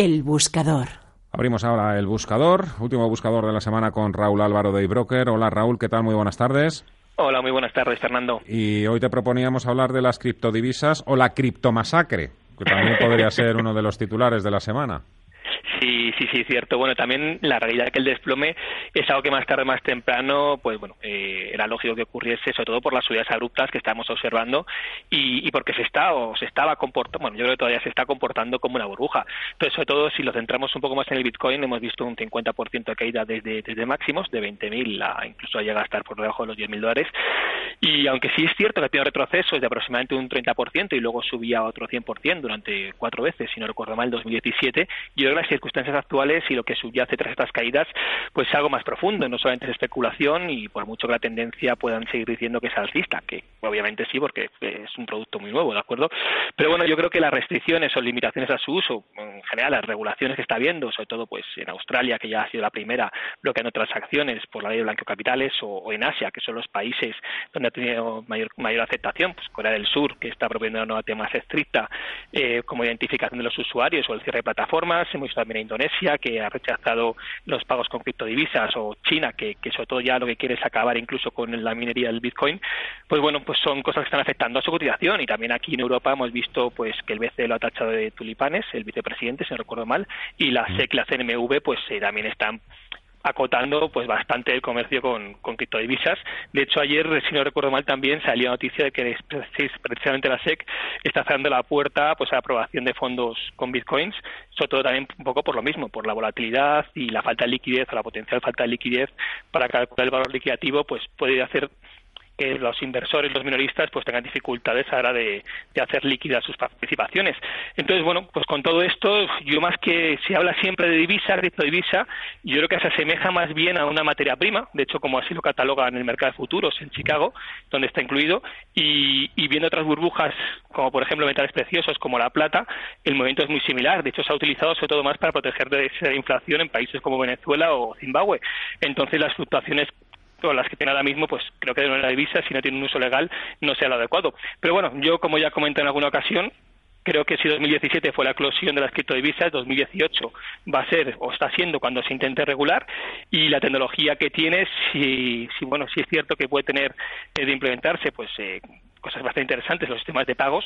El buscador. Abrimos ahora el buscador, último buscador de la semana con Raúl Álvaro de iBroker. Hola Raúl, ¿qué tal? Muy buenas tardes. Hola, muy buenas tardes, Fernando. Y hoy te proponíamos hablar de las criptodivisas o la criptomasacre, que también podría ser uno de los titulares de la semana. Sí, sí, cierto. Bueno, también la realidad es que el desplome es algo que más tarde, más temprano, pues bueno, eh, era lógico que ocurriese, sobre todo por las subidas abruptas que estamos observando y, y, porque se está o se estaba comportando, bueno, yo creo que todavía se está comportando como una burbuja. Entonces, sobre todo, si lo centramos un poco más en el Bitcoin, hemos visto un 50% de caída desde, desde máximos, de 20.000 a incluso llega a estar por debajo de los 10.000 dólares. Y aunque sí es cierto que ha tenido retrocesos de aproximadamente un 30% y luego subía otro 100% durante cuatro veces, si no recuerdo mal, en 2017, yo creo que las circunstancias actuales y lo que subyace tras estas caídas, pues es algo más profundo, no solamente es especulación y por mucho que la tendencia puedan seguir diciendo que es alcista, que obviamente sí, porque es un producto muy nuevo, ¿de acuerdo? Pero bueno, yo creo que las restricciones o limitaciones a su uso, en general las regulaciones que está habiendo, sobre todo pues en Australia, que ya ha sido la primera bloqueando transacciones por la ley de blanqueo capitales, o, en Asia, que son los países donde ha tenido mayor, mayor aceptación, pues Corea del Sur, que está proponiendo una normativa más estricta eh, como identificación de los usuarios o el cierre de plataformas, hemos visto también a Indonesia, que ha rechazado los pagos con criptodivisas, o China, que, que sobre todo ya lo que quiere es acabar incluso con la minería del Bitcoin, pues bueno, pues son cosas que están afectando a su cotización y también aquí en Europa hemos visto pues que el BCE lo ha tachado de tulipanes, el vicepresidente, si no recuerdo mal, y la SEC y la CNMV pues eh, también están acotando pues bastante el comercio con, con criptodivisas. De hecho, ayer, si no recuerdo mal, también salió la noticia de que precisamente la SEC está cerrando la puerta pues a la aprobación de fondos con bitcoins, sobre todo también un poco por lo mismo, por la volatilidad y la falta de liquidez o la potencial falta de liquidez para calcular el valor liquidativo, pues puede hacer que los inversores, los minoristas, pues tengan dificultades a la hora de, de, hacer líquidas sus participaciones. Entonces, bueno, pues con todo esto, yo más que se habla siempre de divisa, criptodivisa, yo creo que se asemeja más bien a una materia prima, de hecho, como así lo cataloga en el mercado de futuros en Chicago, donde está incluido, y, y viendo otras burbujas, como por ejemplo metales preciosos como la plata, el movimiento es muy similar. De hecho, se ha utilizado sobre todo más para proteger de esa inflación en países como Venezuela o Zimbabue. Entonces, las fluctuaciones o las que tiene ahora mismo, pues creo que de una divisa, si no tiene un uso legal, no sea lo adecuado. Pero bueno, yo como ya comenté en alguna ocasión, creo que si 2017 fue la eclosión de las criptodivisas, 2018 va a ser o está siendo cuando se intente regular y la tecnología que tiene, si, si bueno, si es cierto que puede tener eh, de implementarse, pues eh, cosas bastante interesantes, los sistemas de pagos,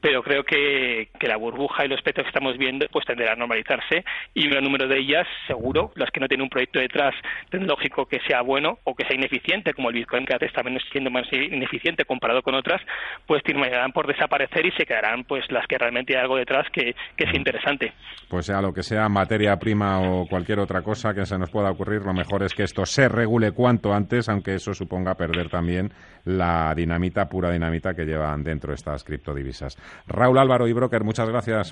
pero creo que, que la burbuja y los espectros que estamos viendo pues tenderán a normalizarse y un número de ellas, seguro, las que no tienen un proyecto detrás tecnológico que sea bueno o que sea ineficiente, como el Bitcoin, que a veces también es siendo más ineficiente comparado con otras, pues terminarán por desaparecer y se quedarán pues las que realmente hay algo detrás que, que es interesante. Pues sea lo que sea materia prima o cualquier otra cosa que se nos pueda ocurrir, lo mejor es que esto se regule cuanto antes, aunque eso suponga perder también la dinamita, pura dinamita que llevan dentro estas criptodivisas. Raúl Álvaro y Broker, muchas gracias.